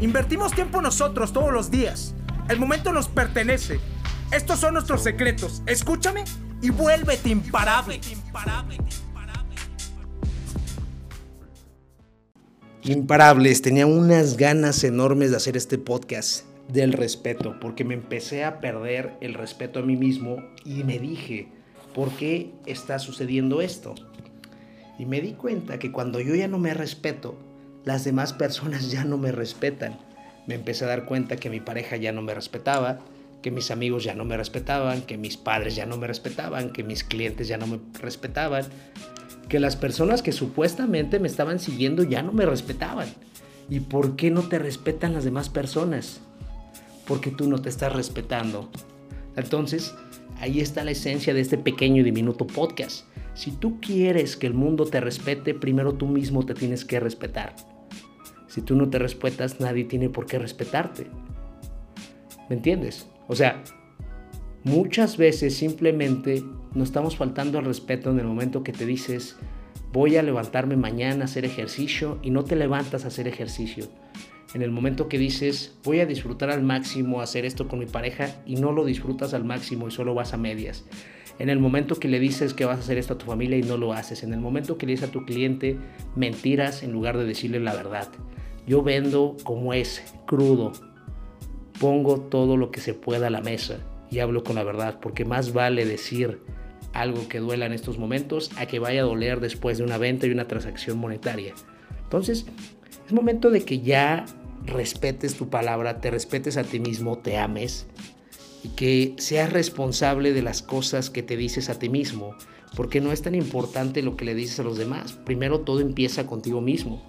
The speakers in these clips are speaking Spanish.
Invertimos tiempo nosotros todos los días. El momento nos pertenece. Estos son nuestros secretos. Escúchame y vuélvete imparable. Imparables, tenía unas ganas enormes de hacer este podcast del respeto, porque me empecé a perder el respeto a mí mismo y me dije, ¿por qué está sucediendo esto? Y me di cuenta que cuando yo ya no me respeto, las demás personas ya no me respetan. Me empecé a dar cuenta que mi pareja ya no me respetaba, que mis amigos ya no me respetaban, que mis padres ya no me respetaban, que mis clientes ya no me respetaban, que las personas que supuestamente me estaban siguiendo ya no me respetaban. ¿Y por qué no te respetan las demás personas? Porque tú no te estás respetando. Entonces, ahí está la esencia de este pequeño y diminuto podcast. Si tú quieres que el mundo te respete, primero tú mismo te tienes que respetar. Si tú no te respetas, nadie tiene por qué respetarte. ¿Me entiendes? O sea, muchas veces simplemente nos estamos faltando al respeto en el momento que te dices, voy a levantarme mañana a hacer ejercicio y no te levantas a hacer ejercicio. En el momento que dices, voy a disfrutar al máximo hacer esto con mi pareja y no lo disfrutas al máximo y solo vas a medias. En el momento que le dices que vas a hacer esto a tu familia y no lo haces. En el momento que le dices a tu cliente mentiras en lugar de decirle la verdad. Yo vendo como es, crudo. Pongo todo lo que se pueda a la mesa y hablo con la verdad, porque más vale decir algo que duela en estos momentos a que vaya a doler después de una venta y una transacción monetaria. Entonces, es momento de que ya respetes tu palabra, te respetes a ti mismo, te ames y que seas responsable de las cosas que te dices a ti mismo, porque no es tan importante lo que le dices a los demás. Primero todo empieza contigo mismo.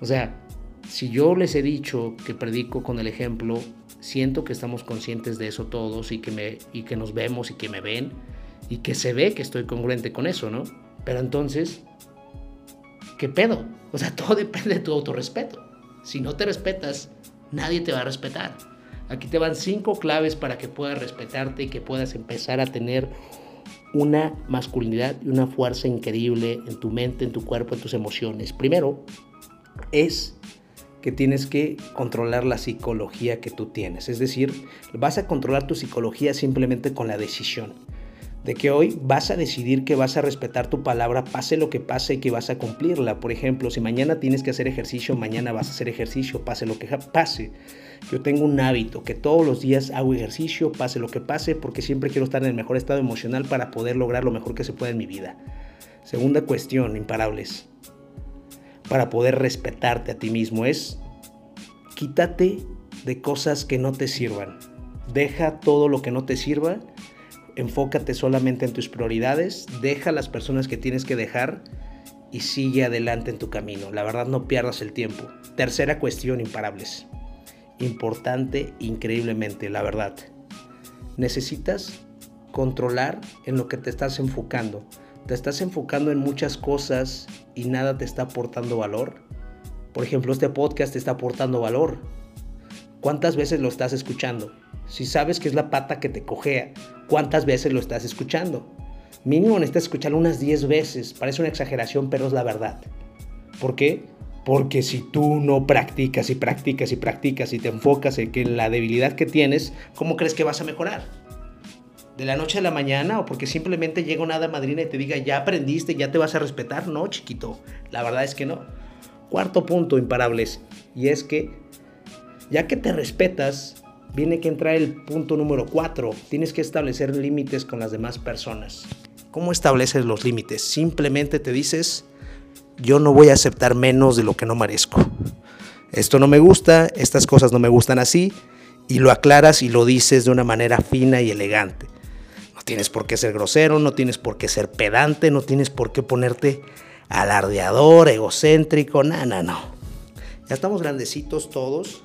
O sea, si yo les he dicho que predico con el ejemplo, siento que estamos conscientes de eso todos y que, me, y que nos vemos y que me ven y que se ve que estoy congruente con eso, ¿no? Pero entonces, ¿qué pedo? O sea, todo depende de tu autorrespeto. Si no te respetas, nadie te va a respetar. Aquí te van cinco claves para que puedas respetarte y que puedas empezar a tener una masculinidad y una fuerza increíble en tu mente, en tu cuerpo, en tus emociones. Primero, es que tienes que controlar la psicología que tú tienes. Es decir, vas a controlar tu psicología simplemente con la decisión de que hoy vas a decidir que vas a respetar tu palabra, pase lo que pase y que vas a cumplirla. Por ejemplo, si mañana tienes que hacer ejercicio, mañana vas a hacer ejercicio, pase lo que pase. Yo tengo un hábito que todos los días hago ejercicio, pase lo que pase, porque siempre quiero estar en el mejor estado emocional para poder lograr lo mejor que se pueda en mi vida. Segunda cuestión, imparables. Para poder respetarte a ti mismo es quítate de cosas que no te sirvan. Deja todo lo que no te sirva enfócate solamente en tus prioridades, deja a las personas que tienes que dejar y sigue adelante en tu camino. La verdad no pierdas el tiempo. Tercera cuestión, imparables. Importante increíblemente, la verdad. Necesitas controlar en lo que te estás enfocando. Te estás enfocando en muchas cosas y nada te está aportando valor. Por ejemplo, este podcast te está aportando valor. ¿Cuántas veces lo estás escuchando? Si sabes que es la pata que te cojea, ¿cuántas veces lo estás escuchando? Mínimo necesitas escucharlo unas 10 veces. Parece una exageración, pero es la verdad. ¿Por qué? Porque si tú no practicas y practicas y practicas y te enfocas en que la debilidad que tienes, ¿cómo crees que vas a mejorar? ¿De la noche a la mañana o porque simplemente llega una hada madrina y te diga, ya aprendiste, ya te vas a respetar? No, chiquito. La verdad es que no. Cuarto punto, imparables. Y es que, ya que te respetas, viene que entrar el punto número 4. Tienes que establecer límites con las demás personas. ¿Cómo estableces los límites? Simplemente te dices, yo no voy a aceptar menos de lo que no merezco. Esto no me gusta, estas cosas no me gustan así, y lo aclaras y lo dices de una manera fina y elegante. No tienes por qué ser grosero, no tienes por qué ser pedante, no tienes por qué ponerte alardeador, egocéntrico, no, no, no. Ya estamos grandecitos todos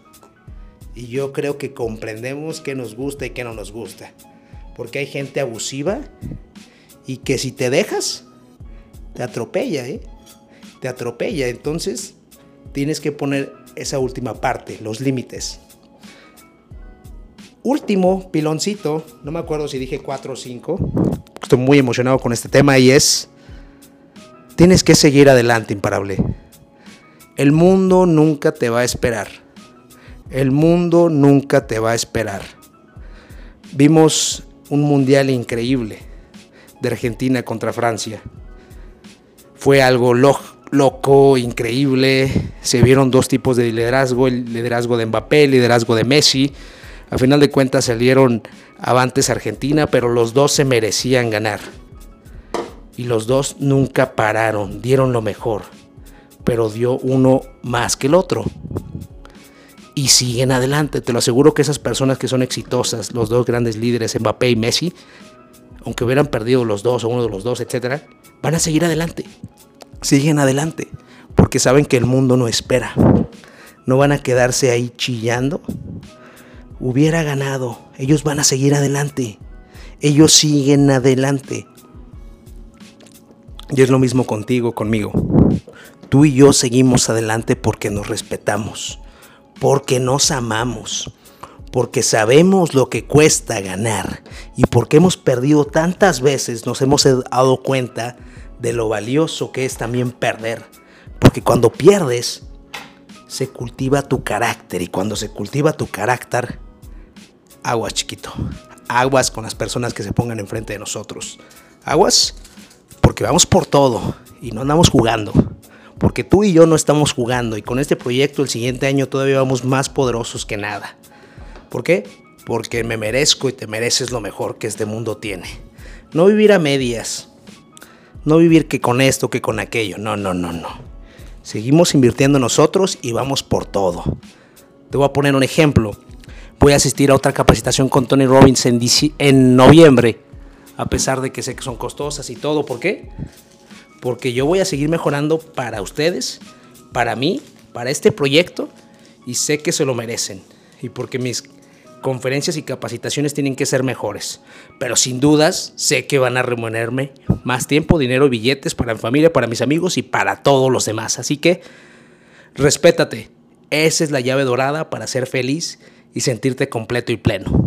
y yo creo que comprendemos qué nos gusta y qué no nos gusta. Porque hay gente abusiva y que si te dejas, te atropella, ¿eh? Te atropella. Entonces, tienes que poner esa última parte, los límites. Último piloncito, no me acuerdo si dije 4 o 5. Estoy muy emocionado con este tema y es, tienes que seguir adelante, imparable. El mundo nunca te va a esperar. El mundo nunca te va a esperar. Vimos un mundial increíble de Argentina contra Francia. Fue algo loco, increíble. Se vieron dos tipos de liderazgo, el liderazgo de Mbappé, el liderazgo de Messi. A final de cuentas salieron avantes Argentina, pero los dos se merecían ganar. Y los dos nunca pararon, dieron lo mejor, pero dio uno más que el otro. Y siguen adelante, te lo aseguro que esas personas que son exitosas, los dos grandes líderes, Mbappé y Messi, aunque hubieran perdido los dos o uno de los dos, etcétera, van a seguir adelante. Siguen adelante, porque saben que el mundo no espera. No van a quedarse ahí chillando hubiera ganado. Ellos van a seguir adelante. Ellos siguen adelante. Y es lo mismo contigo, conmigo. Tú y yo seguimos adelante porque nos respetamos, porque nos amamos, porque sabemos lo que cuesta ganar y porque hemos perdido tantas veces nos hemos dado cuenta de lo valioso que es también perder. Porque cuando pierdes, se cultiva tu carácter y cuando se cultiva tu carácter, aguas chiquito, aguas con las personas que se pongan enfrente de nosotros. Aguas porque vamos por todo y no andamos jugando. Porque tú y yo no estamos jugando y con este proyecto el siguiente año todavía vamos más poderosos que nada. ¿Por qué? Porque me merezco y te mereces lo mejor que este mundo tiene. No vivir a medias. No vivir que con esto, que con aquello. No, no, no, no. Seguimos invirtiendo nosotros y vamos por todo. Te voy a poner un ejemplo voy a asistir a otra capacitación con Tony Robbins en, en noviembre, a pesar de que sé que son costosas y todo. ¿Por qué? Porque yo voy a seguir mejorando para ustedes, para mí, para este proyecto y sé que se lo merecen. Y porque mis conferencias y capacitaciones tienen que ser mejores. Pero sin dudas sé que van a remunerarme más tiempo, dinero, billetes para mi familia, para mis amigos y para todos los demás. Así que respétate. Esa es la llave dorada para ser feliz y sentirte completo y pleno.